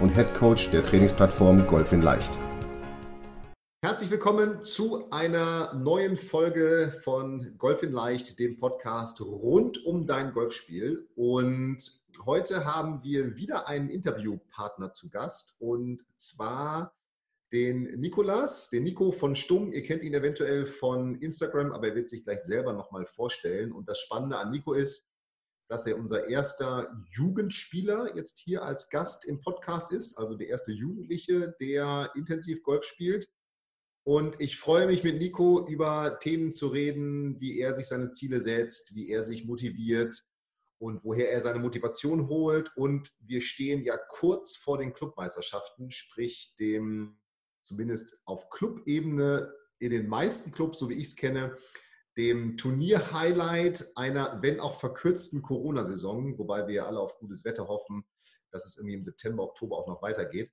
und Head Coach der Trainingsplattform Golf in Leicht. Herzlich willkommen zu einer neuen Folge von Golf in Leicht, dem Podcast rund um dein Golfspiel. Und heute haben wir wieder einen Interviewpartner zu Gast und zwar den Nikolas, den Nico von Stumm. Ihr kennt ihn eventuell von Instagram, aber er wird sich gleich selber nochmal vorstellen. Und das Spannende an Nico ist, dass er unser erster Jugendspieler jetzt hier als Gast im Podcast ist, also der erste Jugendliche, der intensiv Golf spielt. Und ich freue mich mit Nico über Themen zu reden, wie er sich seine Ziele setzt, wie er sich motiviert und woher er seine Motivation holt. Und wir stehen ja kurz vor den Clubmeisterschaften, sprich dem zumindest auf Clubebene in den meisten Clubs, so wie ich es kenne, dem Turnier-Highlight einer, wenn auch verkürzten Corona-Saison, wobei wir alle auf gutes Wetter hoffen, dass es irgendwie im September, Oktober auch noch weitergeht.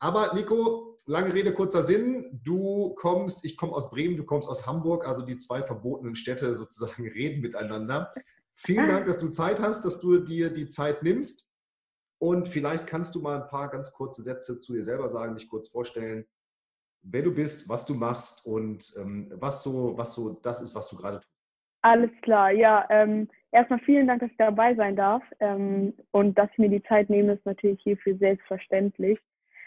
Aber Nico, lange Rede, kurzer Sinn. Du kommst, ich komme aus Bremen, du kommst aus Hamburg, also die zwei verbotenen Städte sozusagen reden miteinander. Vielen Dank, dass du Zeit hast, dass du dir die Zeit nimmst. Und vielleicht kannst du mal ein paar ganz kurze Sätze zu dir selber sagen, dich kurz vorstellen, wer du bist, was du machst und ähm, was, so, was so das ist, was du gerade tust. Alles klar, ja. Ähm, erstmal vielen Dank, dass ich dabei sein darf. Ähm, und dass ich mir die Zeit nehme, ist natürlich hierfür selbstverständlich.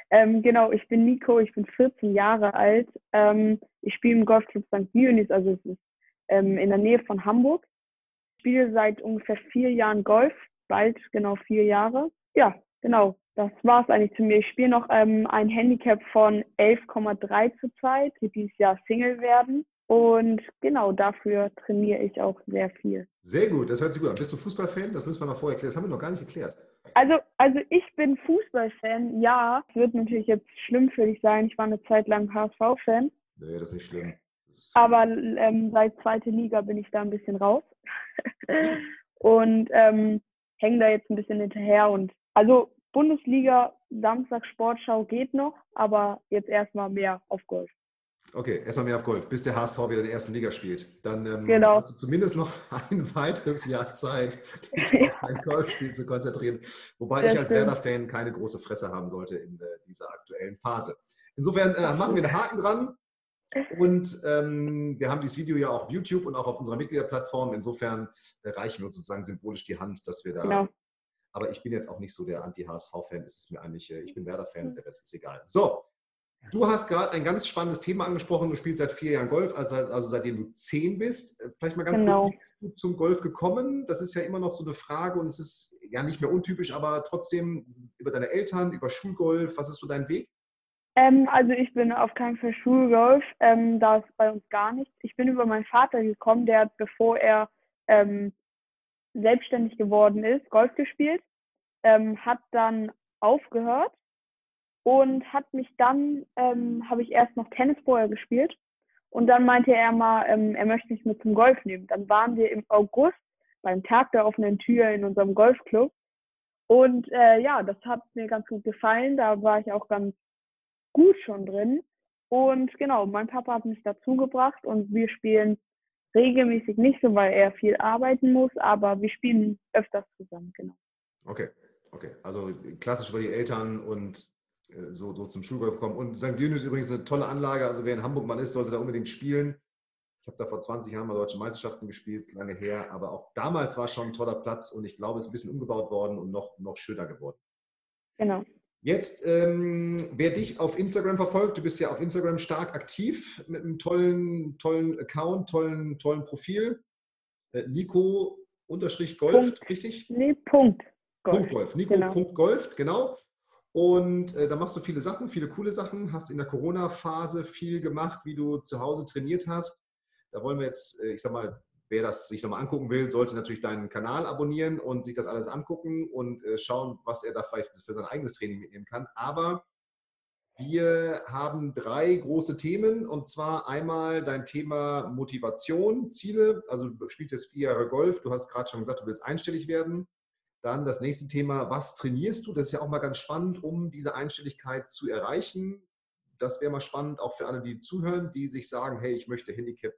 Ähm, genau, ich bin Nico, ich bin 14 Jahre alt. Ähm, ich spiele im Golfclub St. Dionys, also es ist ähm, in der Nähe von Hamburg. Ich spiele seit ungefähr vier Jahren Golf, bald genau vier Jahre. Ja, genau das war es eigentlich zu mir. Ich spiele noch ähm, ein Handicap von 11,3 zurzeit, die dieses Jahr Single werden. Und genau dafür trainiere ich auch sehr viel. Sehr gut, das hört sich gut an. Bist du Fußballfan? Das müssen wir noch vorher erklären. Das haben wir noch gar nicht erklärt. Also, also ich bin Fußballfan, ja. Es wird natürlich jetzt schlimm für dich sein. Ich war eine Zeit lang HSV-Fan. Nee, das ist nicht schlimm. Das Aber ähm, seit zweite Liga bin ich da ein bisschen raus. und ähm, hänge da jetzt ein bisschen hinterher. Und also Bundesliga, Samstag Sportschau geht noch, aber jetzt erstmal mehr auf Golf. Okay, erstmal mehr auf Golf, bis der HSV wieder in der ersten Liga spielt. Dann ähm, genau. hast du zumindest noch ein weiteres Jahr Zeit, dich auf dein Golfspiel zu konzentrieren. Wobei das ich als Werder-Fan keine große Fresse haben sollte in äh, dieser aktuellen Phase. Insofern äh, machen wir einen Haken dran. Und ähm, wir haben dieses Video ja auch auf YouTube und auch auf unserer Mitgliederplattform. Insofern äh, reichen wir uns sozusagen symbolisch die Hand, dass wir da genau. Aber ich bin jetzt auch nicht so der Anti-HSV-Fan. Es ist mir eigentlich, äh, ich bin Werder-Fan, hm. der Rest ist egal. So, du hast gerade ein ganz spannendes Thema angesprochen. Du spielst seit vier Jahren Golf, also, also seitdem du zehn bist. Äh, vielleicht mal ganz genau. kurz, wie bist du zum Golf gekommen? Das ist ja immer noch so eine Frage und es ist ja nicht mehr untypisch, aber trotzdem über deine Eltern, über Schulgolf. Was ist so dein Weg? Ähm, also ich bin auf keinen Fall Schulgolf, ähm, da ist bei uns gar nichts. Ich bin über meinen Vater gekommen, der hat, bevor er ähm, selbstständig geworden ist, Golf gespielt, ähm, hat dann aufgehört und hat mich dann, ähm, habe ich erst noch Tennis vorher gespielt und dann meinte er mal, ähm, er möchte mich mit zum Golf nehmen. Dann waren wir im August beim Tag der offenen Tür in unserem Golfclub und äh, ja, das hat mir ganz gut gefallen. Da war ich auch ganz gut schon drin. Und genau, mein Papa hat mich dazu gebracht und wir spielen regelmäßig nicht so, weil er viel arbeiten muss, aber wir spielen öfters zusammen, genau. Okay, okay. Also klassisch über die Eltern und äh, so, so zum Schulgolf kommen. Und St. Dünn ist übrigens eine tolle Anlage. Also wer in Hamburg mal ist, sollte da unbedingt spielen. Ich habe da vor 20 Jahren mal deutsche Meisterschaften gespielt, lange her. Aber auch damals war schon ein toller Platz und ich glaube, es ist ein bisschen umgebaut worden und noch, noch schöner geworden. Genau. Jetzt, ähm, wer dich auf Instagram verfolgt, du bist ja auf Instagram stark aktiv mit einem tollen, tollen Account, tollen, tollen Profil. Äh, Nico unterstrich Golf, Punkt. richtig? Nee, Punkt. Golf. Punkt Golf. Nico genau. Punkt Golf, genau. Und äh, da machst du viele Sachen, viele coole Sachen. Hast in der Corona-Phase viel gemacht, wie du zu Hause trainiert hast. Da wollen wir jetzt, äh, ich sag mal, wer das sich nochmal angucken will, sollte natürlich deinen Kanal abonnieren und sich das alles angucken und äh, schauen, was er da vielleicht für sein eigenes Training mitnehmen kann. Aber wir haben drei große Themen und zwar einmal dein Thema Motivation, Ziele. Also du spielst jetzt vier Jahre Golf, du hast gerade schon gesagt, du willst einstellig werden. Dann das nächste Thema, was trainierst du? Das ist ja auch mal ganz spannend, um diese Einstelligkeit zu erreichen. Das wäre mal spannend, auch für alle, die zuhören, die sich sagen, hey, ich möchte Handicap,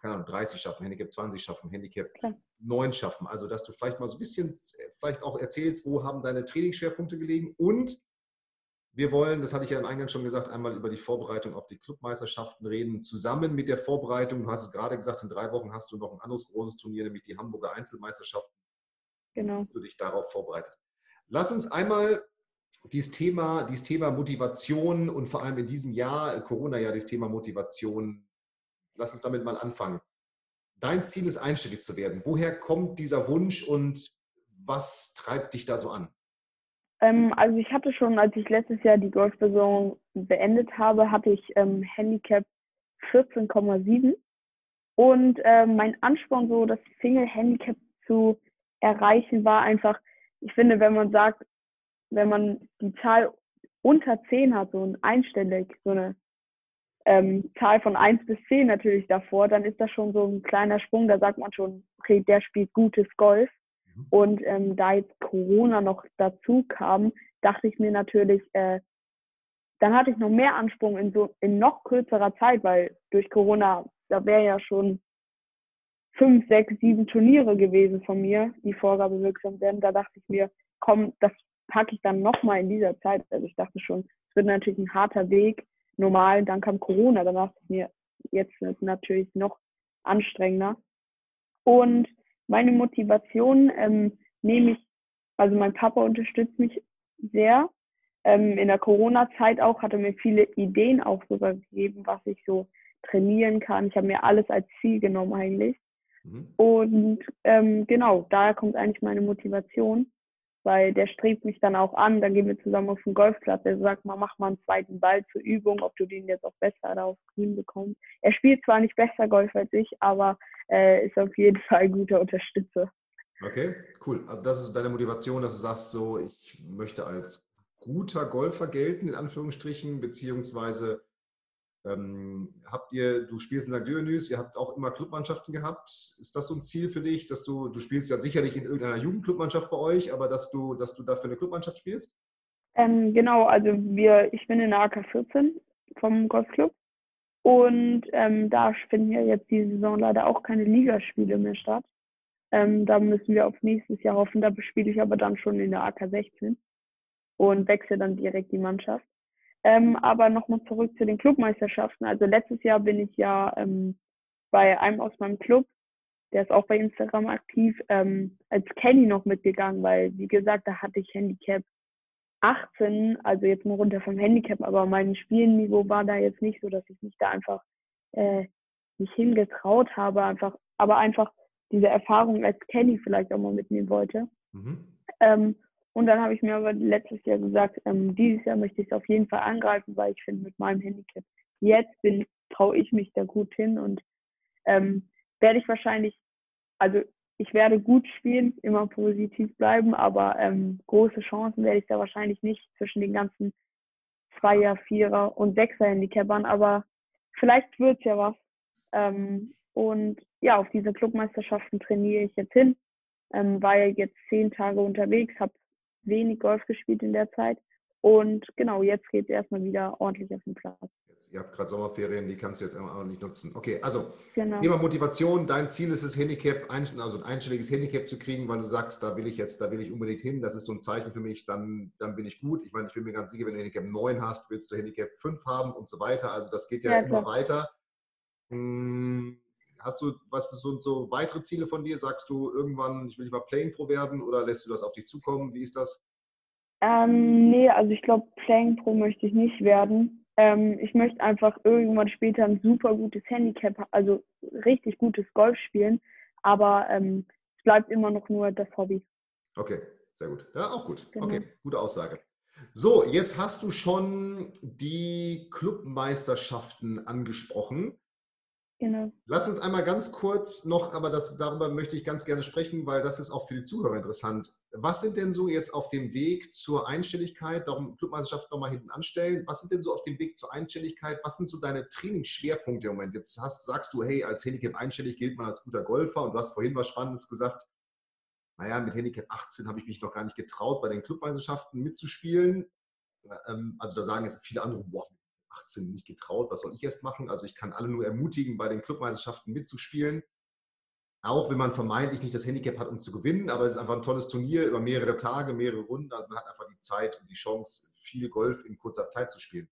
keine Ahnung, 30 schaffen, Handicap 20 schaffen, Handicap Klar. 9 schaffen. Also, dass du vielleicht mal so ein bisschen, vielleicht auch erzählst, wo haben deine Trainingsschwerpunkte gelegen und wir wollen, das hatte ich ja im Eingang schon gesagt, einmal über die Vorbereitung auf die Clubmeisterschaften reden. Zusammen mit der Vorbereitung, du hast es gerade gesagt, in drei Wochen hast du noch ein anderes großes Turnier, nämlich die Hamburger Einzelmeisterschaften. Genau. Du dich darauf vorbereitest. Lass uns einmal dieses Thema, dieses Thema Motivation und vor allem in diesem Jahr, Corona-Jahr, dieses Thema Motivation, lass uns damit mal anfangen. Dein Ziel ist, einstellig zu werden. Woher kommt dieser Wunsch und was treibt dich da so an? Ähm, also ich hatte schon, als ich letztes Jahr die Golfsaison beendet habe, hatte ich ähm, Handicap 14,7 und äh, mein Ansporn, so das Single Handicap zu erreichen, war einfach, ich finde, wenn man sagt, wenn man die Zahl unter 10 hat, so ein einstellig, so eine ähm, Zahl von 1 bis 10 natürlich davor, dann ist das schon so ein kleiner Sprung, da sagt man schon, okay, der spielt gutes Golf. Mhm. Und ähm, da jetzt Corona noch dazu kam, dachte ich mir natürlich, äh, dann hatte ich noch mehr Ansprung in so in noch kürzerer Zeit, weil durch Corona, da wäre ja schon fünf, sechs, sieben Turniere gewesen von mir, die Vorgabe wirksam werden. Da dachte ich mir, komm, das packe ich dann nochmal in dieser Zeit. Also ich dachte schon, es wird natürlich ein harter Weg. Normal, dann kam Corona, dann dachte ich mir, jetzt es natürlich noch anstrengender. Und meine Motivation ähm, nehme ich, also mein Papa unterstützt mich sehr. Ähm, in der Corona-Zeit auch hat er mir viele Ideen auch sogar gegeben, was ich so trainieren kann. Ich habe mir alles als Ziel genommen eigentlich. Mhm. Und ähm, genau, daher kommt eigentlich meine Motivation, weil der strebt mich dann auch an. Dann gehen wir zusammen auf den Golfplatz. Er sagt mal, mach mal einen zweiten Ball zur Übung, ob du den jetzt auch besser da auf Grün bekommst. Er spielt zwar nicht besser Golf als ich, aber äh, ist auf jeden Fall ein guter Unterstützer. Okay, cool. Also das ist deine Motivation, dass du sagst, so ich möchte als guter Golfer gelten, in Anführungsstrichen, beziehungsweise ähm, habt ihr, du spielst in St. Dionys, ihr habt auch immer Clubmannschaften gehabt. Ist das so ein Ziel für dich, dass du, du spielst ja sicherlich in irgendeiner Jugendclubmannschaft bei euch, aber dass du, dass du dafür eine Clubmannschaft spielst? Ähm, genau, also wir, ich bin in der AK 14 vom Golfclub und ähm, da finden ja jetzt diese Saison leider auch keine Ligaspiele mehr statt. Ähm, da müssen wir auf nächstes Jahr hoffen. Da spiele ich aber dann schon in der AK 16 und wechsle dann direkt die Mannschaft. Ähm, aber nochmal zurück zu den Clubmeisterschaften. Also letztes Jahr bin ich ja ähm, bei einem aus meinem Club, der ist auch bei Instagram aktiv, ähm, als Kenny noch mitgegangen, weil, wie gesagt, da hatte ich Handicap 18, also jetzt mal runter vom Handicap, aber mein Spielniveau war da jetzt nicht so, dass ich mich da einfach äh, nicht hingetraut habe, einfach, aber einfach diese Erfahrung als Kenny vielleicht auch mal mitnehmen wollte. Mhm. Ähm, und dann habe ich mir aber letztes Jahr gesagt, ähm, dieses Jahr möchte ich es auf jeden Fall angreifen, weil ich finde, mit meinem Handicap jetzt bin, traue ich mich da gut hin und ähm, werde ich wahrscheinlich, also ich werde gut spielen, immer positiv bleiben, aber ähm, große Chancen werde ich da wahrscheinlich nicht zwischen den ganzen Zweier, Vierer und Sechser Handicapern, aber vielleicht wird es ja was. Ähm, und ja, auf diese Clubmeisterschaften trainiere ich jetzt hin. Ähm, war ja jetzt zehn Tage unterwegs, habe wenig Golf gespielt in der Zeit. Und genau, jetzt geht es erstmal wieder ordentlich auf den Platz ihr habt gerade Sommerferien, die kannst du jetzt auch nicht nutzen. Okay, also genau. Thema Motivation, dein Ziel ist es, Handicap, also ein einstelliges Handicap zu kriegen, weil du sagst, da will ich jetzt, da will ich unbedingt hin, das ist so ein Zeichen für mich, dann, dann bin ich gut. Ich meine, ich bin mir ganz sicher, wenn du Handicap 9 hast, willst du Handicap 5 haben und so weiter. Also das geht ja, ja immer weiter. Hm, hast du, was sind so weitere Ziele von dir? Sagst du irgendwann, ich will nicht mal Playing Pro werden oder lässt du das auf dich zukommen? Wie ist das? Ähm, nee, also ich glaube, Playing Pro möchte ich nicht werden. Ähm, ich möchte einfach irgendwann später ein super gutes Handicap, also richtig gutes Golf spielen, aber ähm, es bleibt immer noch nur das Hobby. Okay, sehr gut. Ja, auch gut. Genau. Okay, gute Aussage. So, jetzt hast du schon die Clubmeisterschaften angesprochen. Genau. Lass uns einmal ganz kurz noch, aber das, darüber möchte ich ganz gerne sprechen, weil das ist auch für die Zuhörer interessant. Was sind denn so jetzt auf dem Weg zur Einstelligkeit, darum Clubmeisterschaft nochmal hinten anstellen, was sind denn so auf dem Weg zur Einstelligkeit, was sind so deine Trainingsschwerpunkte im Moment? Jetzt hast, sagst du, hey, als Handicap einstellig gilt man als guter Golfer und du hast vorhin was Spannendes gesagt. Naja, mit Handicap 18 habe ich mich noch gar nicht getraut, bei den Clubmeisterschaften mitzuspielen. Ähm, also da sagen jetzt viele andere, boah, 18 nicht getraut, was soll ich erst machen? Also ich kann alle nur ermutigen, bei den Clubmeisterschaften mitzuspielen. Auch wenn man vermeintlich nicht das Handicap hat, um zu gewinnen, aber es ist einfach ein tolles Turnier über mehrere Tage, mehrere Runden. Also man hat einfach die Zeit und die Chance, viel Golf in kurzer Zeit zu spielen.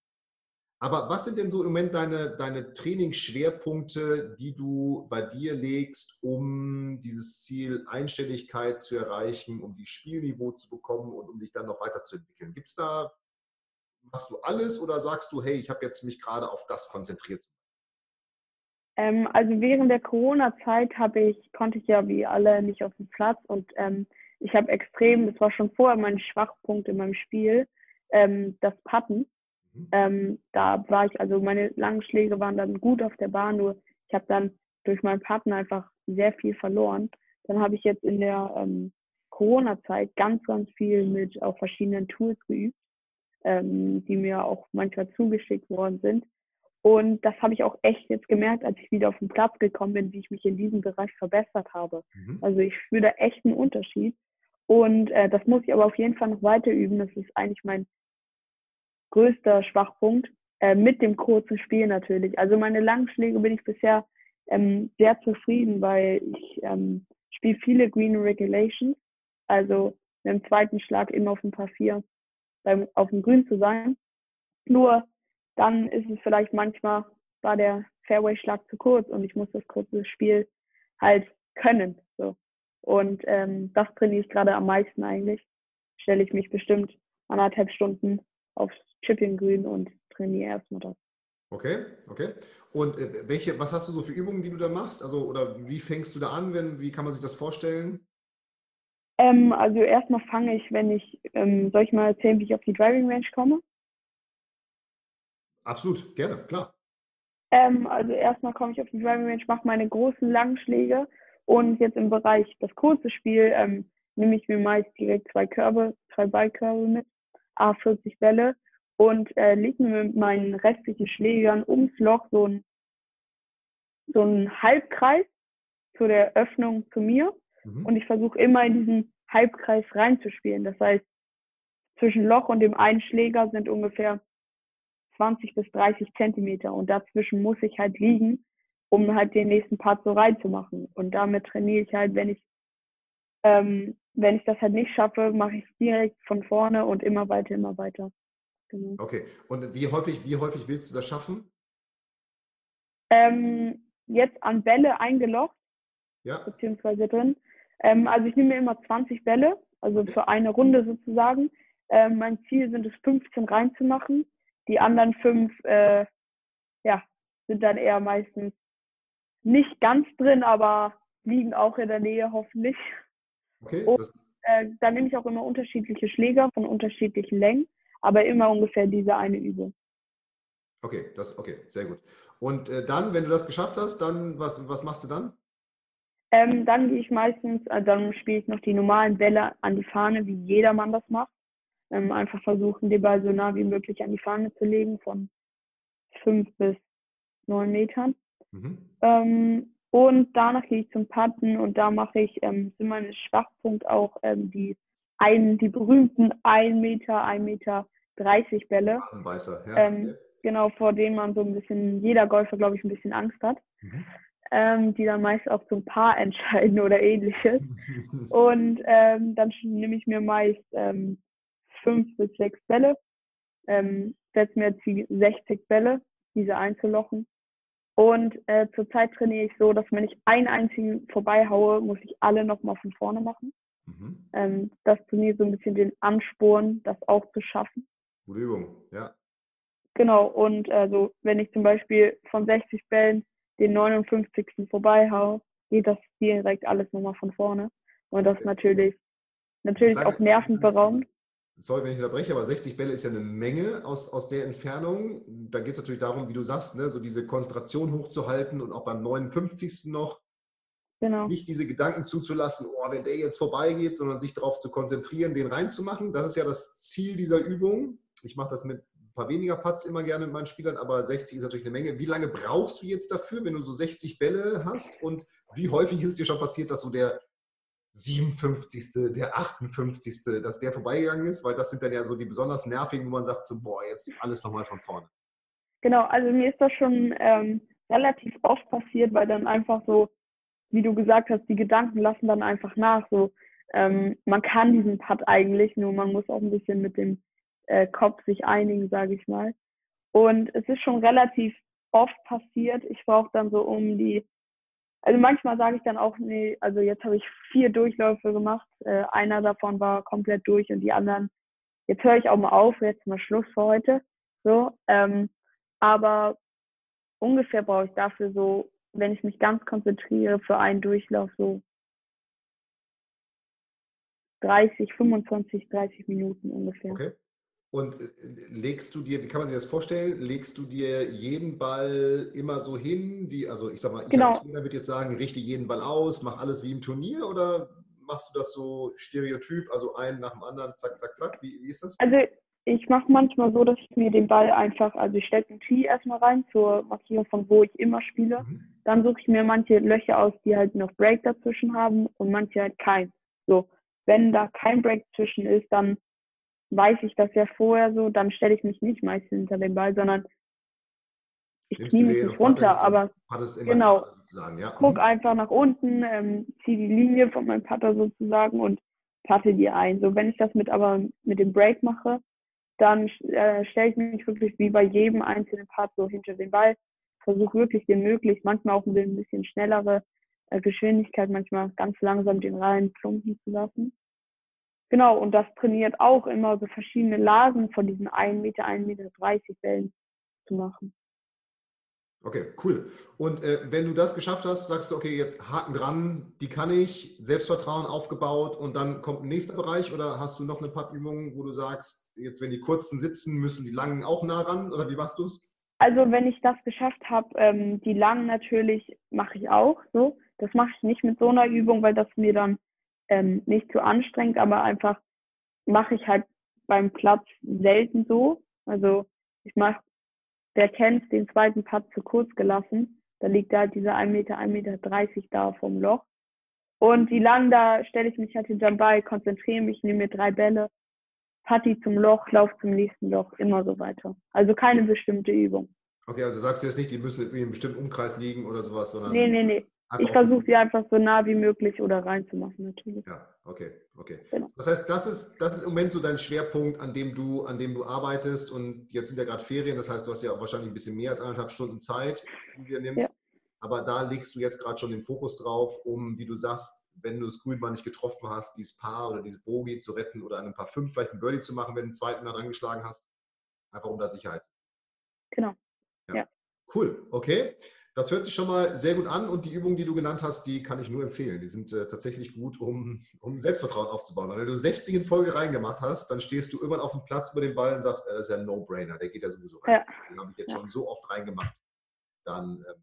Aber was sind denn so im Moment deine, deine Trainingsschwerpunkte, die du bei dir legst, um dieses Ziel Einstelligkeit zu erreichen, um die Spielniveau zu bekommen und um dich dann noch weiterzuentwickeln? Gibt es da machst du alles oder sagst du, hey, ich habe jetzt mich gerade auf das konzentriert? Ähm, also während der Corona-Zeit ich, konnte ich ja wie alle nicht auf den Platz und ähm, ich habe extrem, das war schon vorher mein Schwachpunkt in meinem Spiel, ähm, das Patten. Mhm. Ähm, da war ich, also meine langen Schläge waren dann gut auf der Bahn, nur ich habe dann durch mein Patten einfach sehr viel verloren. Dann habe ich jetzt in der ähm, Corona-Zeit ganz, ganz viel mit auf verschiedenen Tools geübt ähm, die mir auch manchmal zugeschickt worden sind. Und das habe ich auch echt jetzt gemerkt, als ich wieder auf den Platz gekommen bin, wie ich mich in diesem Bereich verbessert habe. Mhm. Also ich spüre da echt einen Unterschied. Und äh, das muss ich aber auf jeden Fall noch weiter üben. Das ist eigentlich mein größter Schwachpunkt. Äh, mit dem kurzen Spiel natürlich. Also meine langen Schläge bin ich bisher ähm, sehr zufrieden, weil ich ähm, spiele viele Green Regulations. Also mit dem zweiten Schlag immer auf dem Papier beim, auf dem Grün zu sein. Nur dann ist es vielleicht manchmal, war der Fairway-Schlag zu kurz und ich muss das kurze Spiel halt können. So. Und ähm, das trainiere ich gerade am meisten eigentlich. Stelle ich mich bestimmt anderthalb Stunden aufs Chipping-Grün und trainiere erstmal das. Okay, okay. Und äh, welche, was hast du so für Übungen, die du da machst? Also, oder wie fängst du da an? Wenn, wie kann man sich das vorstellen? Ähm, also erstmal fange ich, wenn ich, ähm, soll ich mal erzählen, wie ich auf die Driving Range komme? Absolut, gerne, klar. Ähm, also erstmal komme ich auf die Driving Range, mache meine großen langen Schläge und jetzt im Bereich das kurze Spiel ähm, nehme ich mir meist direkt zwei Körbe, zwei Ballkörbe mit, A40 Bälle und äh, lege mir mit meinen restlichen Schlägern ums Loch so ein so einen Halbkreis zu der Öffnung zu mir Mhm. Und ich versuche immer in diesen Halbkreis reinzuspielen. Das heißt, zwischen Loch und dem Einschläger sind ungefähr 20 bis 30 Zentimeter und dazwischen muss ich halt liegen, um halt den nächsten Part so reinzumachen. Und damit trainiere ich halt, wenn ich, ähm, wenn ich das halt nicht schaffe, mache ich es direkt von vorne und immer weiter, immer weiter. Genau. Okay. Und wie häufig, wie häufig willst du das schaffen? Ähm, jetzt an Bälle eingelocht, ja. beziehungsweise drin, ähm, also ich nehme mir immer 20 Bälle, also für eine Runde sozusagen. Ähm, mein Ziel sind es 15 reinzumachen. Die anderen fünf, äh, ja, sind dann eher meistens nicht ganz drin, aber liegen auch in der Nähe hoffentlich. Okay. Und, äh, dann nehme ich auch immer unterschiedliche Schläger von unterschiedlichen Längen, aber immer ungefähr diese eine Übung. Okay, das okay, sehr gut. Und äh, dann, wenn du das geschafft hast, dann was, was machst du dann? Ähm, dann gehe ich meistens, also dann spiele ich noch die normalen Bälle an die Fahne, wie jedermann das macht. Ähm, einfach versuchen, den Ball so nah wie möglich an die Fahne zu legen, von fünf bis neun Metern. Mhm. Ähm, und danach gehe ich zum Patten und da mache ich, ähm, sind meine Schwachpunkt auch ähm, die, ein, die berühmten 1 Meter, 1 Meter 30 Bälle. Weißer, ja. Ähm, genau, vor denen man so ein bisschen, jeder Golfer, glaube ich, ein bisschen Angst hat. Mhm ähm, die dann meist auch zum Paar entscheiden oder ähnliches. Und ähm, dann nehme ich mir meist ähm, fünf bis sechs Bälle, ähm, setze mir jetzt die 60 Bälle, diese einzulochen. Und äh, zurzeit trainiere ich so, dass wenn ich einen einzigen vorbeihaue, muss ich alle nochmal von vorne machen. Mhm. Ähm, das trainiert so ein bisschen den Ansporn, das auch zu schaffen. Gute Übung, ja. Genau, und also wenn ich zum Beispiel von 60 Bällen den 59. vorbeihau, geht das direkt alles nochmal von vorne. Und das ist natürlich, natürlich auch nervenberaubt. sorry, wenn ich unterbreche, aber 60 Bälle ist ja eine Menge aus, aus der Entfernung. Da geht es natürlich darum, wie du sagst, ne, so diese Konzentration hochzuhalten und auch beim 59. noch genau. nicht diese Gedanken zuzulassen, oh, wenn der jetzt vorbeigeht, sondern sich darauf zu konzentrieren, den reinzumachen. Das ist ja das Ziel dieser Übung. Ich mache das mit paar weniger Putts immer gerne mit meinen Spielern, aber 60 ist natürlich eine Menge. Wie lange brauchst du jetzt dafür, wenn du so 60 Bälle hast? Und wie häufig ist es dir schon passiert, dass so der 57., der 58., dass der vorbeigegangen ist? Weil das sind dann ja so die besonders nervigen, wo man sagt, so, boah, jetzt alles nochmal von vorne. Genau, also mir ist das schon ähm, relativ oft passiert, weil dann einfach so, wie du gesagt hast, die Gedanken lassen dann einfach nach. So, ähm, man kann diesen Putt eigentlich, nur man muss auch ein bisschen mit dem äh, Kopf sich einigen, sage ich mal. Und es ist schon relativ oft passiert. Ich brauche dann so um die also manchmal sage ich dann auch, nee, also jetzt habe ich vier Durchläufe gemacht. Äh, einer davon war komplett durch und die anderen, jetzt höre ich auch mal auf, jetzt mal Schluss für heute. So, ähm, aber ungefähr brauche ich dafür so, wenn ich mich ganz konzentriere, für einen Durchlauf so 30, 25, 30 Minuten ungefähr. Okay. Und äh, legst du dir, wie kann man sich das vorstellen, legst du dir jeden Ball immer so hin, wie, also ich sag mal, ich genau. als Trainer würde jetzt sagen, richte jeden Ball aus, mach alles wie im Turnier oder machst du das so stereotyp, also einen nach dem anderen, zack, zack, zack? Wie, wie ist das? Also ich mache manchmal so, dass ich mir den Ball einfach, also ich stelle den Tee erstmal rein zur Markierung von wo ich immer spiele. Mhm. Dann suche ich mir manche Löcher aus, die halt noch Break dazwischen haben und manche halt kein. So, wenn da kein Break zwischen ist, dann weiß ich das ja vorher so, dann stelle ich mich nicht meistens hinter den Ball, sondern ich ziehe mich nicht runter, aber genau, ja. guck einfach nach unten, ähm, ziehe die Linie von meinem Putter sozusagen und patte die ein. So, wenn ich das mit aber mit dem Break mache, dann äh, stelle ich mich wirklich wie bei jedem einzelnen Part so hinter den Ball, versuche wirklich den möglichst, manchmal auch ein bisschen schnellere äh, Geschwindigkeit, manchmal ganz langsam den Reihen plumpen zu lassen. Genau, und das trainiert auch immer so verschiedene Lagen von diesen 1 Meter, 1,30 Meter Wellen zu machen. Okay, cool. Und äh, wenn du das geschafft hast, sagst du, okay, jetzt Haken dran, die kann ich, Selbstvertrauen aufgebaut und dann kommt ein nächster Bereich oder hast du noch eine Pattübung, wo du sagst, jetzt wenn die kurzen sitzen, müssen die langen auch nah ran oder wie machst du es? Also wenn ich das geschafft habe, ähm, die langen natürlich mache ich auch so. Das mache ich nicht mit so einer Übung, weil das mir dann ähm, nicht zu anstrengend, aber einfach mache ich halt beim Platz selten so. Also ich mache, der kennt den zweiten Platz zu kurz gelassen. Da liegt da halt dieser 1 Meter, 1 Meter 30 da vom Loch. Und die lang, da stelle ich mich halt hinterm Ball, konzentriere mich, nehme mir drei Bälle, Patti zum Loch, lauf zum nächsten Loch, immer so weiter. Also keine bestimmte Übung. Okay, also sagst du jetzt nicht, die müssen in einem bestimmten Umkreis liegen oder sowas, sondern. Nee, nee, nee. Einfach ich versuche sie einfach so nah wie möglich oder reinzumachen, natürlich. Ja, okay, okay. Genau. Das heißt, das ist, das ist im Moment so dein Schwerpunkt, an dem du, an dem du arbeitest und jetzt sind ja gerade Ferien, das heißt, du hast ja auch wahrscheinlich ein bisschen mehr als anderthalb Stunden Zeit, die du dir nimmst. Ja. Aber da legst du jetzt gerade schon den Fokus drauf, um, wie du sagst, wenn du das Grün mal nicht getroffen hast, dieses Paar oder dieses Bogie zu retten oder an ein paar fünf vielleicht ein Birdie zu machen, wenn du einen zweiten da dran geschlagen hast. Einfach um da Sicherheit. Genau. Ja. ja. Cool, okay. Das hört sich schon mal sehr gut an und die Übungen, die du genannt hast, die kann ich nur empfehlen. Die sind äh, tatsächlich gut, um, um Selbstvertrauen aufzubauen. Weil wenn du 60 in Folge reingemacht hast, dann stehst du irgendwann auf dem Platz über den Ball und sagst, äh, das ist ja ein No-Brainer, der geht ja sowieso rein. Ja. Den habe ich jetzt ja. schon so oft reingemacht. Dann ähm,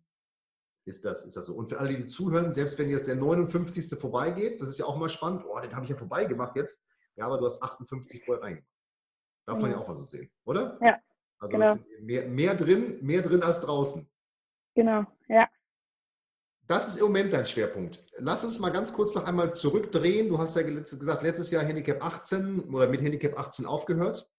ist, das, ist das so. Und für alle, die zuhören, selbst wenn jetzt der 59. vorbeigeht, das ist ja auch mal spannend, oh, den habe ich ja vorbeigemacht jetzt. Ja, aber du hast 58 vorher reingemacht. Darf man ja auch mal so sehen, oder? Ja. Also genau. mehr, mehr drin, mehr drin als draußen. Genau, ja. Das ist im Moment dein Schwerpunkt. Lass uns mal ganz kurz noch einmal zurückdrehen. Du hast ja gesagt, letztes Jahr Handicap 18 oder mit Handicap 18 aufgehört.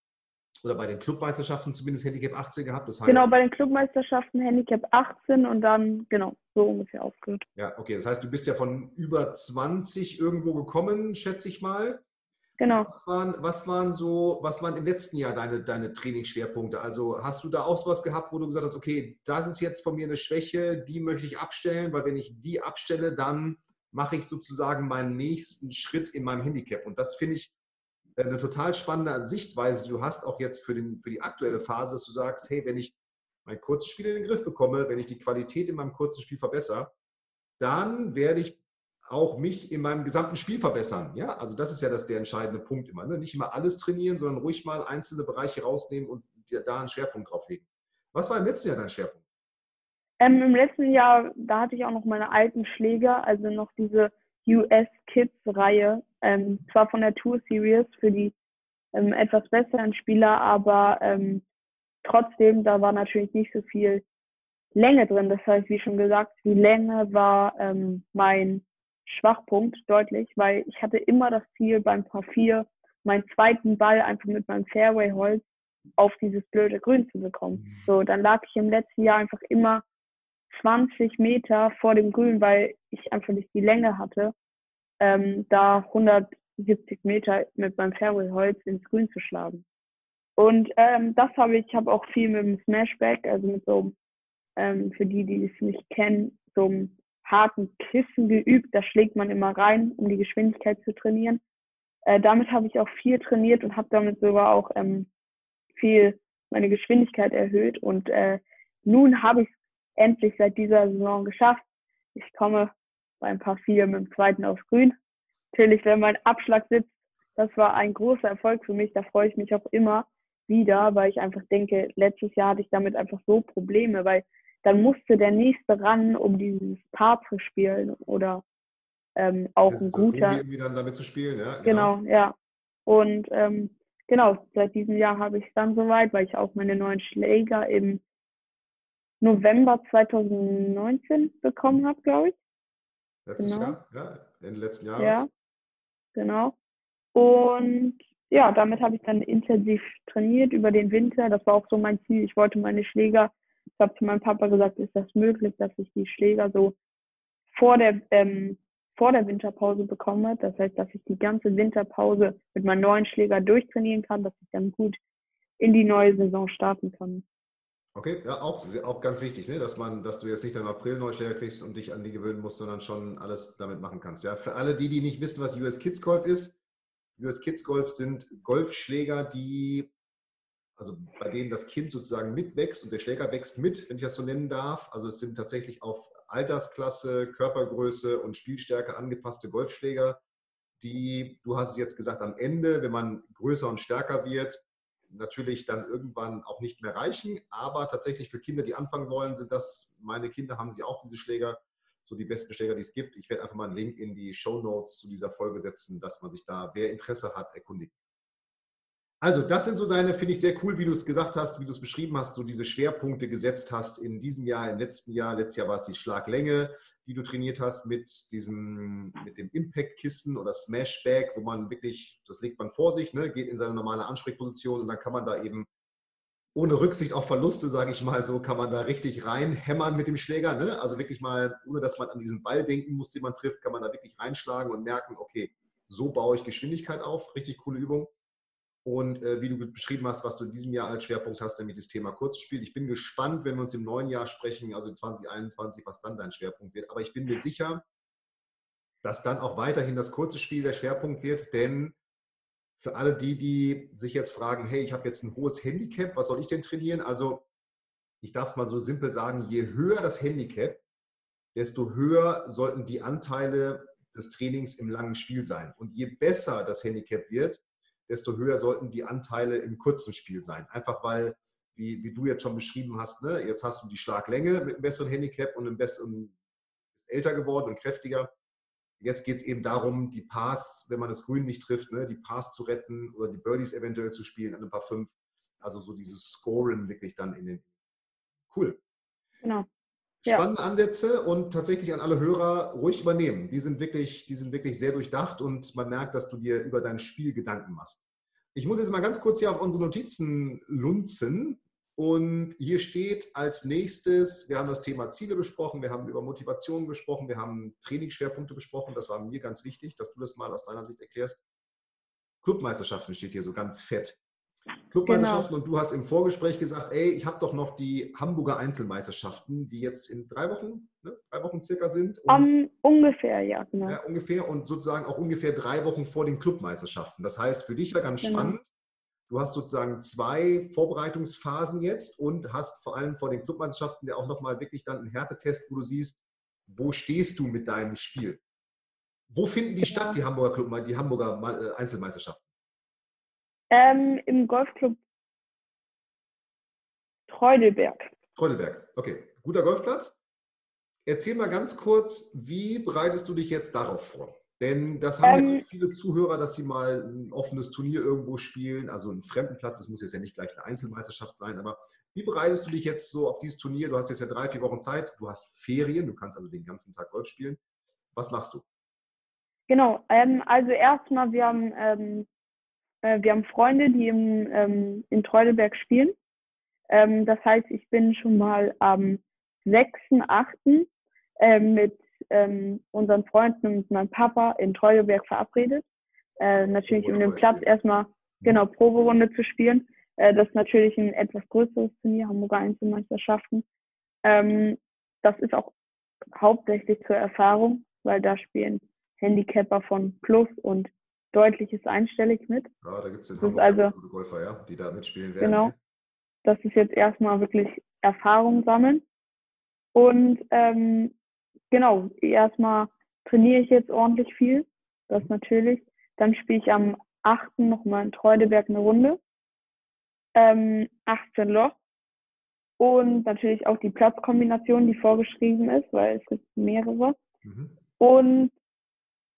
Oder bei den Clubmeisterschaften zumindest Handicap 18 gehabt. Das heißt, genau, bei den Clubmeisterschaften Handicap 18 und dann, genau, so ungefähr aufgehört. Ja, okay. Das heißt, du bist ja von über 20 irgendwo gekommen, schätze ich mal. Genau. Was waren, was waren so, was waren im letzten Jahr deine, deine Trainingsschwerpunkte? Also hast du da auch sowas gehabt, wo du gesagt hast, okay, das ist jetzt von mir eine Schwäche, die möchte ich abstellen, weil wenn ich die abstelle, dann mache ich sozusagen meinen nächsten Schritt in meinem Handicap. Und das finde ich äh, eine total spannende Sichtweise, die du hast, auch jetzt für, den, für die aktuelle Phase, dass du sagst, hey, wenn ich mein kurzes Spiel in den Griff bekomme, wenn ich die Qualität in meinem kurzen Spiel verbessere, dann werde ich auch mich in meinem gesamten Spiel verbessern. Ja, also das ist ja das, der entscheidende Punkt immer. Ne? Nicht immer alles trainieren, sondern ruhig mal einzelne Bereiche rausnehmen und da einen Schwerpunkt drauf legen. Was war im letzten Jahr dein Schwerpunkt? Ähm, Im letzten Jahr, da hatte ich auch noch meine alten Schläger, also noch diese US Kids Reihe, ähm, zwar von der Tour Series für die ähm, etwas besseren Spieler, aber ähm, trotzdem, da war natürlich nicht so viel Länge drin. Das heißt, wie schon gesagt, die Länge war ähm, mein Schwachpunkt deutlich, weil ich hatte immer das Ziel beim Paar 4 meinen zweiten Ball einfach mit meinem Fairway-Holz auf dieses blöde Grün zu bekommen. Mhm. So, dann lag ich im letzten Jahr einfach immer 20 Meter vor dem Grün, weil ich einfach nicht die Länge hatte, ähm, da 170 Meter mit meinem Fairway-Holz ins Grün zu schlagen. Und ähm, das habe ich, ich habe auch viel mit dem Smashback, also mit so, ähm, für die, die es nicht kennen, so einem harten Kissen geübt. Da schlägt man immer rein, um die Geschwindigkeit zu trainieren. Äh, damit habe ich auch viel trainiert und habe damit sogar auch ähm, viel meine Geschwindigkeit erhöht. Und äh, nun habe ich es endlich seit dieser Saison geschafft. Ich komme bei ein paar vier mit dem zweiten aufs Grün. Natürlich, wenn mein Abschlag sitzt, das war ein großer Erfolg für mich. Da freue ich mich auch immer wieder, weil ich einfach denke, letztes Jahr hatte ich damit einfach so Probleme, weil dann musste der nächste ran, um dieses Paar zu spielen oder ähm, auch Jetzt ein guter. irgendwie dann damit zu spielen, ja. Genau, genau ja. Und ähm, genau, seit diesem Jahr habe ich es dann soweit, weil ich auch meine neuen Schläger im November 2019 bekommen habe, glaube ich. Letztes genau. Jahr, ja, Ende letzten Jahres. Ja, genau. Und ja, damit habe ich dann intensiv trainiert über den Winter. Das war auch so mein Ziel. Ich wollte meine Schläger, ich habe zu meinem Papa gesagt, ist das möglich, dass ich die Schläger so vor der, ähm, vor der Winterpause bekomme. Das heißt, dass ich die ganze Winterpause mit meinen neuen Schläger durchtrainieren kann, dass ich dann gut in die neue Saison starten kann. Okay, ja, auch, auch ganz wichtig, ne? dass man, dass du jetzt nicht im April Neusteller kriegst und dich an die gewöhnen musst, sondern schon alles damit machen kannst. Ja, für alle die, die nicht wissen, was US Kids Golf ist, US Kids Golf sind Golfschläger, die, also bei denen das Kind sozusagen mitwächst und der Schläger wächst mit, wenn ich das so nennen darf. Also es sind tatsächlich auf Altersklasse, Körpergröße und Spielstärke angepasste Golfschläger, die, du hast es jetzt gesagt, am Ende, wenn man größer und stärker wird, natürlich dann irgendwann auch nicht mehr reichen. Aber tatsächlich für Kinder, die anfangen wollen, sind das, meine Kinder haben sie auch diese Schläger, so die besten Schläger, die es gibt. Ich werde einfach mal einen Link in die Show Notes zu dieser Folge setzen, dass man sich da, wer Interesse hat, erkundigt. Also, das sind so deine, finde ich sehr cool, wie du es gesagt hast, wie du es beschrieben hast, so diese Schwerpunkte gesetzt hast in diesem Jahr, im letzten Jahr. Letztes Jahr war es die Schlaglänge, die du trainiert hast mit diesem, mit dem Impact-Kissen oder Smashback, wo man wirklich, das legt man vor sich, ne, geht in seine normale Ansprechposition und dann kann man da eben ohne Rücksicht auf Verluste, sage ich mal so, kann man da richtig reinhämmern mit dem Schläger. Ne? Also wirklich mal, ohne dass man an diesen Ball denken muss, den man trifft, kann man da wirklich reinschlagen und merken, okay, so baue ich Geschwindigkeit auf. Richtig coole Übung und äh, wie du beschrieben hast, was du in diesem Jahr als Schwerpunkt hast, nämlich das Thema Kurzspiel. Ich bin gespannt, wenn wir uns im neuen Jahr sprechen, also 2021, was dann dein Schwerpunkt wird. Aber ich bin mir sicher, dass dann auch weiterhin das kurze Spiel der Schwerpunkt wird, denn für alle die, die sich jetzt fragen, hey, ich habe jetzt ein hohes Handicap, was soll ich denn trainieren? Also ich darf es mal so simpel sagen, je höher das Handicap, desto höher sollten die Anteile des Trainings im langen Spiel sein. Und je besser das Handicap wird, desto höher sollten die Anteile im kurzen Spiel sein. Einfach weil, wie, wie du jetzt schon beschrieben hast, ne, jetzt hast du die Schlaglänge mit einem besseren Handicap und einem besseren, bist älter geworden und kräftiger. Jetzt geht es eben darum, die Pass, wenn man das Grün nicht trifft, ne, die Pass zu retten oder die Birdies eventuell zu spielen an ein paar fünf. Also so dieses Scoren wirklich dann in den. Cool. Genau. Spannende ja. Ansätze und tatsächlich an alle Hörer ruhig übernehmen. Die sind, wirklich, die sind wirklich sehr durchdacht und man merkt, dass du dir über dein Spiel Gedanken machst. Ich muss jetzt mal ganz kurz hier auf unsere Notizen lunzen. Und hier steht als nächstes, wir haben das Thema Ziele besprochen, wir haben über Motivation gesprochen, wir haben Trainingsschwerpunkte besprochen. Das war mir ganz wichtig, dass du das mal aus deiner Sicht erklärst. Clubmeisterschaften steht hier so ganz fett. Clubmeisterschaften genau. und du hast im Vorgespräch gesagt, ey, ich habe doch noch die Hamburger Einzelmeisterschaften, die jetzt in drei Wochen, ne, drei Wochen circa sind. Um, ungefähr, ja, genau. Ja, ungefähr und sozusagen auch ungefähr drei Wochen vor den Clubmeisterschaften. Das heißt, für dich ja ganz genau. spannend. Du hast sozusagen zwei Vorbereitungsphasen jetzt und hast vor allem vor den Clubmeisterschaften ja auch nochmal wirklich dann einen Härtetest, wo du siehst, wo stehst du mit deinem Spiel. Wo finden die statt, die Hamburger Club, die Hamburger äh, Einzelmeisterschaften? Ähm, Im Golfclub Treudelberg. Treudelberg, okay. Guter Golfplatz. Erzähl mal ganz kurz, wie bereitest du dich jetzt darauf vor? Denn das haben ähm, ja viele Zuhörer, dass sie mal ein offenes Turnier irgendwo spielen, also einen Fremdenplatz. Das muss jetzt ja nicht gleich eine Einzelmeisterschaft sein, aber wie bereitest du dich jetzt so auf dieses Turnier? Du hast jetzt ja drei, vier Wochen Zeit, du hast Ferien, du kannst also den ganzen Tag Golf spielen. Was machst du? Genau, ähm, also erstmal, wir haben, ähm, äh, wir haben Freunde, die im, ähm, in Treudelberg spielen. Ähm, das heißt, ich bin schon mal am 6.8. Äh, mit ähm, unseren Freunden und meinem Papa in Treudelberg verabredet. Äh, natürlich um den Platz erstmal, genau, Proberunde zu spielen. Äh, das ist natürlich ein etwas größeres Turnier, Hamburger Einzelmeisterschaften. Ähm, das ist auch hauptsächlich zur Erfahrung, weil da spielen Handicapper von Plus und deutliches einstellig mit. Ja, da gibt es in Hamburg also, Golfer, ja, die da mitspielen werden. Genau. Das ist jetzt erstmal wirklich Erfahrung sammeln. Und ähm, genau, erstmal trainiere ich jetzt ordentlich viel, das natürlich. Dann spiele ich am 8. nochmal in Treudeberg eine Runde. Ähm, 18 Loch. Und natürlich auch die Platzkombination, die vorgeschrieben ist, weil es gibt mehrere. Mhm. Und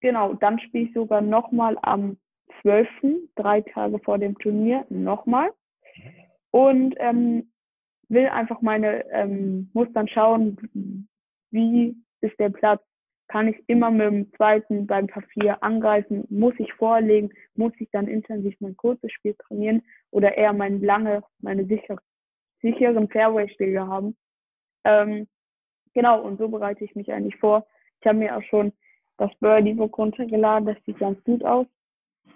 genau, dann spiele ich sogar nochmal am 12., drei Tage vor dem Turnier, nochmal. Und ähm, will einfach meine, ähm, muss dann schauen, wie ist der Platz. Kann ich immer mit dem zweiten beim Papier angreifen? Muss ich vorlegen? Muss ich dann intensiv mein kurzes Spiel trainieren? Oder eher mein lange, meine sicher, sicheren Fairway-Schläge haben? Ähm, genau, und so bereite ich mich eigentlich vor. Ich habe mir auch schon das Birdie-Book runtergeladen. Das sieht ganz gut aus.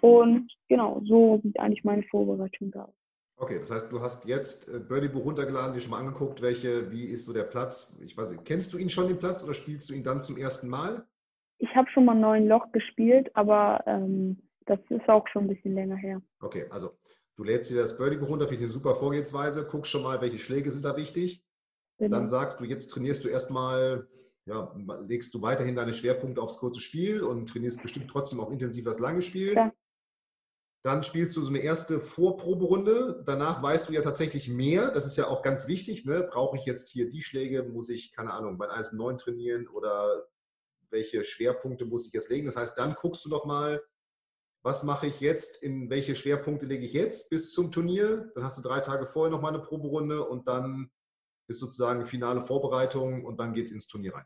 Und genau, so sieht eigentlich meine Vorbereitung aus. Okay, das heißt, du hast jetzt äh, Birdie Buch runtergeladen, dir schon mal angeguckt, welche, wie ist so der Platz? Ich weiß nicht, kennst du ihn schon den Platz oder spielst du ihn dann zum ersten Mal? Ich habe schon mal neun Loch gespielt, aber ähm, das ist auch schon ein bisschen länger her. Okay, also du lädst dir das Birdie Buch runter, finde ich eine super Vorgehensweise, guckst schon mal, welche Schläge sind da wichtig. Genau. Dann sagst du, jetzt trainierst du erstmal, ja, legst du weiterhin deine Schwerpunkte aufs kurze Spiel und trainierst bestimmt trotzdem auch intensiv das lange Spiel. Ja. Dann spielst du so eine erste Vorproberunde. Danach weißt du ja tatsächlich mehr. Das ist ja auch ganz wichtig. Ne? Brauche ich jetzt hier die Schläge? Muss ich, keine Ahnung, bei Eisen 9 trainieren? Oder welche Schwerpunkte muss ich jetzt legen? Das heißt, dann guckst du nochmal, was mache ich jetzt? In welche Schwerpunkte lege ich jetzt bis zum Turnier? Dann hast du drei Tage vorher nochmal eine Proberunde und dann ist sozusagen finale Vorbereitung und dann geht es ins Turnier rein.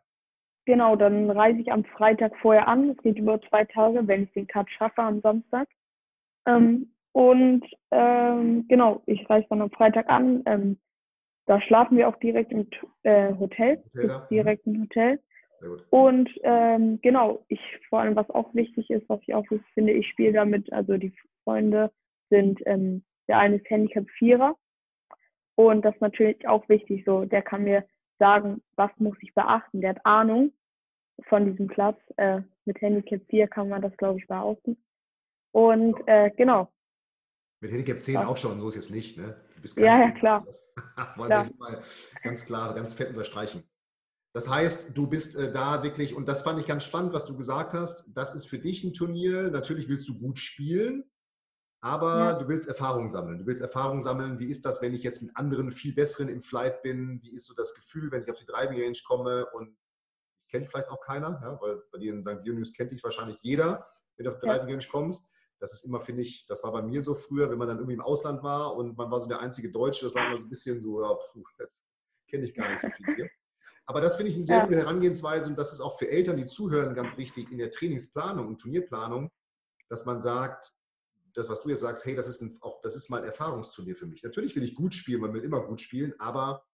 Genau, dann reise ich am Freitag vorher an. Es geht über zwei Tage, wenn ich den Cut schaffe am Samstag. Ähm, und ähm, genau, ich reise dann am Freitag an. Ähm, da schlafen wir auch direkt im äh, Hotel, Hotel direkt im Hotel. Und ähm, genau, ich vor allem, was auch wichtig ist, was ich auch wichtig finde, ich spiele damit, also die Freunde sind, ähm, der eine ist Handicap Vierer und das ist natürlich auch wichtig, so, der kann mir sagen, was muss ich beachten, der hat Ahnung von diesem Platz, äh, mit Handicap 4 kann man das, glaube ich, behaupten. Und äh, genau. Mit Handicap 10 ja. auch schon, so ist jetzt nicht, ne? ja, ja, klar. Wollen klar. wir mal ganz klar, ganz fett unterstreichen. Das heißt, du bist äh, da wirklich, und das fand ich ganz spannend, was du gesagt hast, das ist für dich ein Turnier. Natürlich willst du gut spielen, aber ja. du willst Erfahrung sammeln. Du willst Erfahrung sammeln, wie ist das, wenn ich jetzt mit anderen viel besseren im Flight bin? Wie ist so das Gefühl, wenn ich auf die Driving Range komme und ich kenne vielleicht auch keiner, ja, weil bei dir in St. Dionys kennt dich wahrscheinlich jeder, wenn du auf die Driving Range kommst das ist immer, finde ich, das war bei mir so früher, wenn man dann irgendwie im Ausland war und man war so der einzige Deutsche, das war immer so ein bisschen so, ja, das kenne ich gar nicht so viel hier. Aber das finde ich eine sehr gute Herangehensweise und das ist auch für Eltern, die zuhören, ganz wichtig in der Trainingsplanung und Turnierplanung, dass man sagt, das, was du jetzt sagst, hey, das ist ein, auch, das ist mal ein Erfahrungsturnier für mich. Natürlich will ich gut spielen, man will immer gut spielen, aber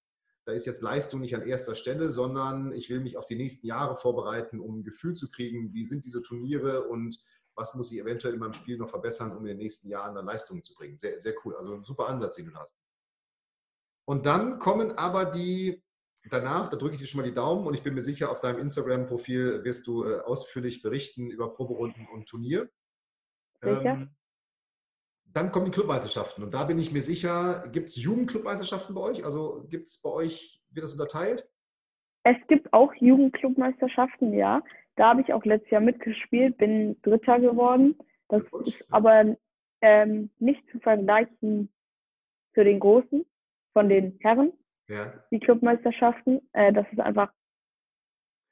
da ist jetzt Leistung nicht an erster Stelle, sondern ich will mich auf die nächsten Jahre vorbereiten, um ein Gefühl zu kriegen, wie sind diese Turniere und was muss ich eventuell in meinem Spiel noch verbessern, um in den nächsten Jahren dann Leistungen zu bringen. Sehr, sehr cool. Also ein super Ansatz, den du hast. Und dann kommen aber die, danach, da drücke ich dir schon mal die Daumen und ich bin mir sicher, auf deinem Instagram-Profil wirst du äh, ausführlich berichten über Proberunden und Turnier. Ähm, dann kommen die Clubmeisterschaften und da bin ich mir sicher, gibt es Jugendclubmeisterschaften bei euch? Also gibt es bei euch, wird das unterteilt? Es gibt auch Jugendclubmeisterschaften, ja. Da habe ich auch letztes Jahr mitgespielt, bin Dritter geworden. Das ist aber ähm, nicht zu vergleichen zu den Großen von den Herren, ja. die Clubmeisterschaften. Äh, das ist einfach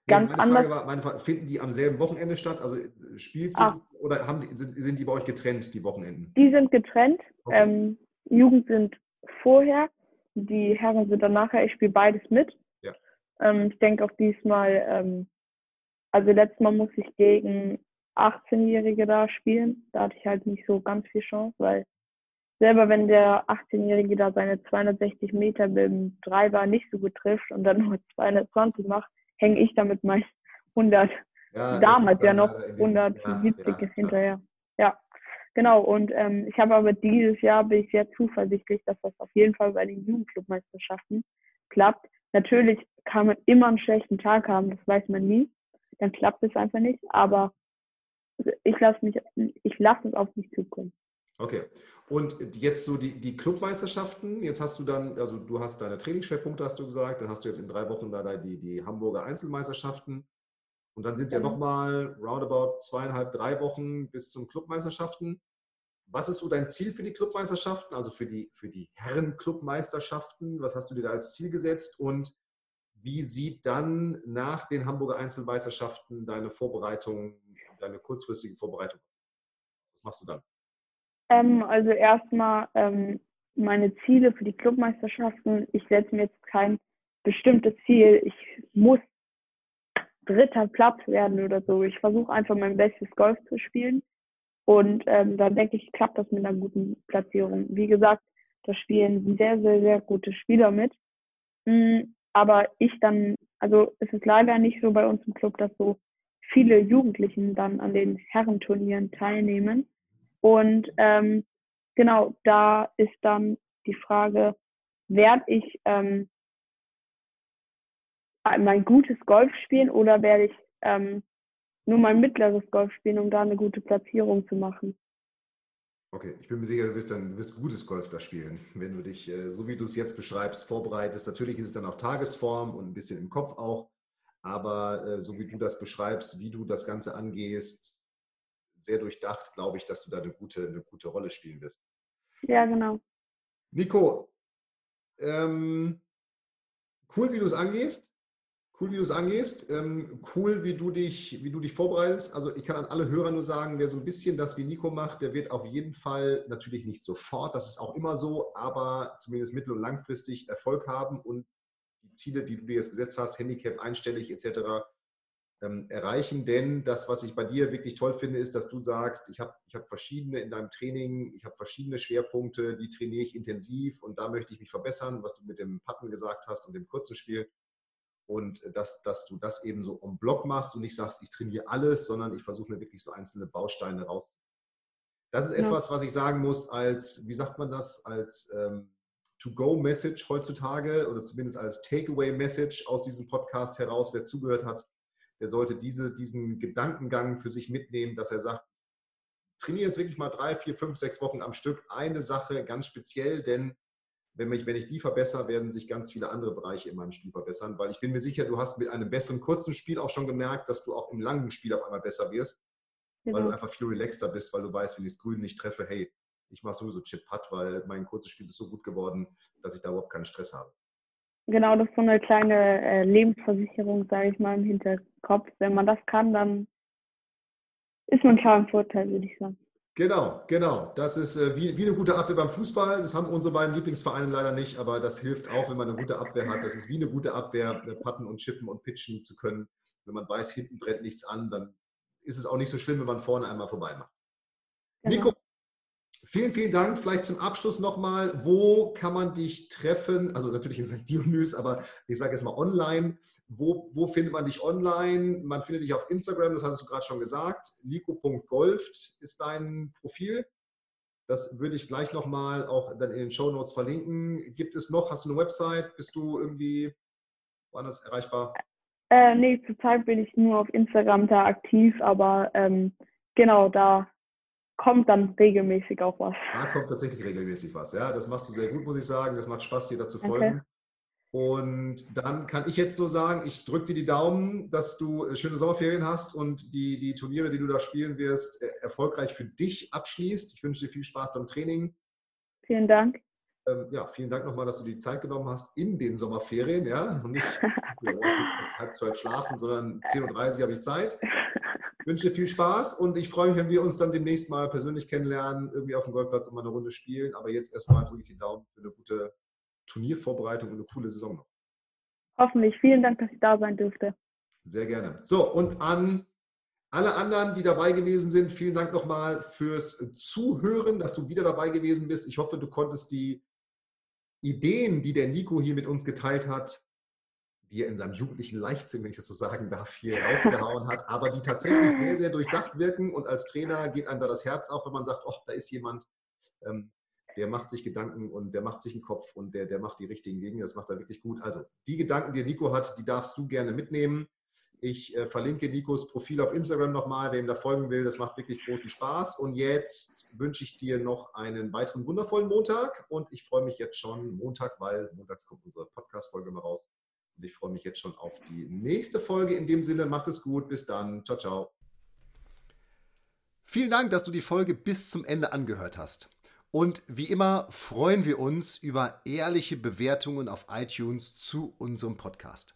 ganz meine anders. Frage war, meine Frage, finden die am selben Wochenende statt? Also äh, spielt sich oder die, sind, sind die bei euch getrennt, die Wochenenden? Die sind getrennt. Okay. Ähm, Jugend sind vorher, die Herren sind dann nachher. Ich spiele beides mit. Ja. Ähm, ich denke auch diesmal, ähm, also letztes Mal musste ich gegen 18-Jährige da spielen. Da hatte ich halt nicht so ganz viel Chance, weil selber wenn der 18-Jährige da seine 260 Meter mit dem Treiber nicht so gut trifft und dann nur 220 macht, hänge ich damit meist 100, ja, damals ja noch 170 ja, ja, hinterher. Ja, genau. Und ähm, ich habe aber dieses Jahr bin ich sehr zuversichtlich, dass das auf jeden Fall bei den Jugendclubmeisterschaften klappt. Natürlich kann man immer einen schlechten Tag haben, das weiß man nie. Dann klappt es einfach nicht. Aber ich lasse mich, ich lasse es auf mich zukommen. Okay. Und jetzt so die, die Clubmeisterschaften, jetzt hast du dann, also du hast deine Trainingsschwerpunkte, hast du gesagt, dann hast du jetzt in drei Wochen da die, die Hamburger Einzelmeisterschaften und dann sind es ja nochmal roundabout zweieinhalb, drei Wochen bis zum Clubmeisterschaften. Was ist so dein Ziel für die Clubmeisterschaften, also für die, für die Herren-Clubmeisterschaften? Was hast du dir da als Ziel gesetzt und wie sieht dann nach den Hamburger Einzelmeisterschaften deine Vorbereitung, deine kurzfristige Vorbereitung? Was machst du dann? Ähm, also erstmal ähm, meine Ziele für die Clubmeisterschaften. Ich setze mir jetzt kein bestimmtes Ziel. Ich muss dritter Platz werden oder so. Ich versuche einfach mein bestes Golf zu spielen. Und ähm, dann denke ich, klappt das mit einer guten Platzierung. Wie gesagt, da spielen sehr, sehr, sehr gute Spieler mit. Mhm, aber ich dann, also es ist leider nicht so bei uns im Club, dass so viele Jugendlichen dann an den Herrenturnieren teilnehmen. Und ähm, genau, da ist dann die Frage, werde ich ähm, mein gutes Golf spielen oder werde ich ähm, nur mein mittleres Golf spielen, um da eine gute Platzierung zu machen? Okay, ich bin mir sicher, du wirst dann du wirst gutes Golf da spielen, wenn du dich, äh, so wie du es jetzt beschreibst, vorbereitest. Natürlich ist es dann auch Tagesform und ein bisschen im Kopf auch, aber äh, so wie du das beschreibst, wie du das Ganze angehst, sehr durchdacht, glaube ich, dass du da eine gute, eine gute Rolle spielen wirst. Ja, genau. Nico, ähm, cool, wie du es angehst. Cool, wie du es angehst. Ähm, cool, wie du, dich, wie du dich vorbereitest. Also ich kann an alle Hörer nur sagen, wer so ein bisschen das wie Nico macht, der wird auf jeden Fall natürlich nicht sofort, das ist auch immer so, aber zumindest mittel- und langfristig Erfolg haben und die Ziele, die du dir jetzt gesetzt hast, Handicap einstellig etc., ähm, erreichen. Denn das, was ich bei dir wirklich toll finde, ist, dass du sagst, ich habe ich hab verschiedene in deinem Training, ich habe verschiedene Schwerpunkte, die trainiere ich intensiv und da möchte ich mich verbessern, was du mit dem Patten gesagt hast und dem kurzen Spiel. Und dass, dass du das eben so am Block machst und nicht sagst, ich trainiere alles, sondern ich versuche mir wirklich so einzelne Bausteine raus. Das ist ja. etwas, was ich sagen muss, als, wie sagt man das, als ähm, To-Go-Message heutzutage oder zumindest als Takeaway-Message aus diesem Podcast heraus, wer zugehört hat, der sollte diese, diesen Gedankengang für sich mitnehmen, dass er sagt, trainiere jetzt wirklich mal drei, vier, fünf, sechs Wochen am Stück eine Sache ganz speziell, denn wenn ich, wenn ich die verbessere, werden sich ganz viele andere Bereiche in meinem Spiel verbessern, weil ich bin mir sicher, du hast mit einem besseren kurzen Spiel auch schon gemerkt, dass du auch im langen Spiel auf einmal besser wirst, genau. weil du einfach viel relaxter bist, weil du weißt, wenn ich das Grün nicht treffe, hey, ich mache sowieso Chip-Putt, weil mein kurzes Spiel ist so gut geworden, dass ich da überhaupt keinen Stress habe genau, das ist so eine kleine äh, Lebensversicherung, sage ich mal, im Hinterkopf. Wenn man das kann, dann ist man klar im Vorteil, würde ich sagen. Genau, genau. Das ist äh, wie, wie eine gute Abwehr beim Fußball. Das haben unsere beiden Lieblingsvereine leider nicht, aber das hilft auch, wenn man eine gute Abwehr hat. Das ist wie eine gute Abwehr, äh, patten und chippen und pitchen zu können. Wenn man weiß, hinten brennt nichts an, dann ist es auch nicht so schlimm, wenn man vorne einmal vorbei macht. Genau. Nico, Vielen, vielen Dank. Vielleicht zum Abschluss nochmal, wo kann man dich treffen? Also natürlich in St. Dionys, aber ich sage jetzt mal online. Wo, wo findet man dich online? Man findet dich auf Instagram, das hast du gerade schon gesagt. Lico.golft ist dein Profil. Das würde ich gleich nochmal auch dann in den Show Notes verlinken. Gibt es noch, hast du eine Website? Bist du irgendwie woanders erreichbar? Äh, nee, zurzeit bin ich nur auf Instagram da aktiv, aber ähm, genau, da kommt dann regelmäßig auch was. Da kommt tatsächlich regelmäßig was. Ja, das machst du sehr gut, muss ich sagen. Das macht Spaß, dir da zu folgen. Und dann kann ich jetzt nur sagen, ich drücke dir die Daumen, dass du äh, schöne Sommerferien hast und die, die Turniere, die du da spielen wirst, äh, erfolgreich für dich abschließt. Ich wünsche dir viel Spaß beim Training. Vielen Dank. Ähm, ja, vielen Dank nochmal, dass du die Zeit genommen hast in den Sommerferien. Ja, und nicht, ja, nicht halb zwölf schlafen, sondern 10.30 Uhr habe ich Zeit. Ich wünsche dir viel Spaß und ich freue mich, wenn wir uns dann demnächst mal persönlich kennenlernen, irgendwie auf dem Golfplatz und mal eine Runde spielen. Aber jetzt erstmal drücke ich die Daumen für eine gute Turniervorbereitung und eine coole Saison noch. Hoffentlich. Vielen Dank, dass ich da sein durfte. Sehr gerne. So, und an alle anderen, die dabei gewesen sind, vielen Dank nochmal fürs Zuhören, dass du wieder dabei gewesen bist. Ich hoffe, du konntest die Ideen, die der Nico hier mit uns geteilt hat, die er in seinem jugendlichen Leichtsinn, wenn ich das so sagen darf, hier rausgehauen hat, aber die tatsächlich sehr, sehr durchdacht wirken. Und als Trainer geht einem da das Herz auf, wenn man sagt, oh, da ist jemand, ähm, der macht sich Gedanken und der macht sich einen Kopf und der, der macht die richtigen Dinge. Das macht er wirklich gut. Also die Gedanken, die Nico hat, die darfst du gerne mitnehmen. Ich äh, verlinke Nikos Profil auf Instagram nochmal, wer ihm da folgen will. Das macht wirklich großen Spaß. Und jetzt wünsche ich dir noch einen weiteren wundervollen Montag. Und ich freue mich jetzt schon Montag, weil montags kommt unsere Podcast-Folge mal raus. Und ich freue mich jetzt schon auf die nächste Folge. In dem Sinne, macht es gut. Bis dann. Ciao, ciao. Vielen Dank, dass du die Folge bis zum Ende angehört hast. Und wie immer freuen wir uns über ehrliche Bewertungen auf iTunes zu unserem Podcast.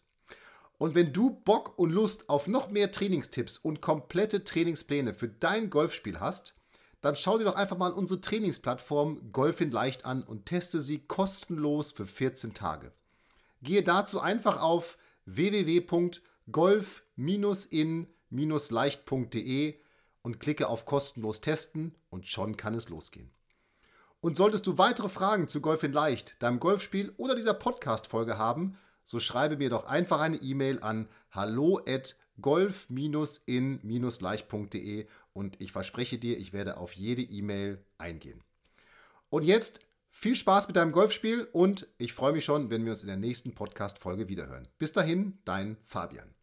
Und wenn du Bock und Lust auf noch mehr Trainingstipps und komplette Trainingspläne für dein Golfspiel hast, dann schau dir doch einfach mal unsere Trainingsplattform Golf in Leicht an und teste sie kostenlos für 14 Tage. Gehe dazu einfach auf www.golf-in-leicht.de und klicke auf kostenlos testen und schon kann es losgehen. Und solltest du weitere Fragen zu Golf in Leicht, deinem Golfspiel oder dieser Podcast-Folge haben, so schreibe mir doch einfach eine E-Mail an hallo at golf-in-leicht.de und ich verspreche dir, ich werde auf jede E-Mail eingehen. Und jetzt viel Spaß mit deinem Golfspiel und ich freue mich schon, wenn wir uns in der nächsten Podcast-Folge wiederhören. Bis dahin, dein Fabian.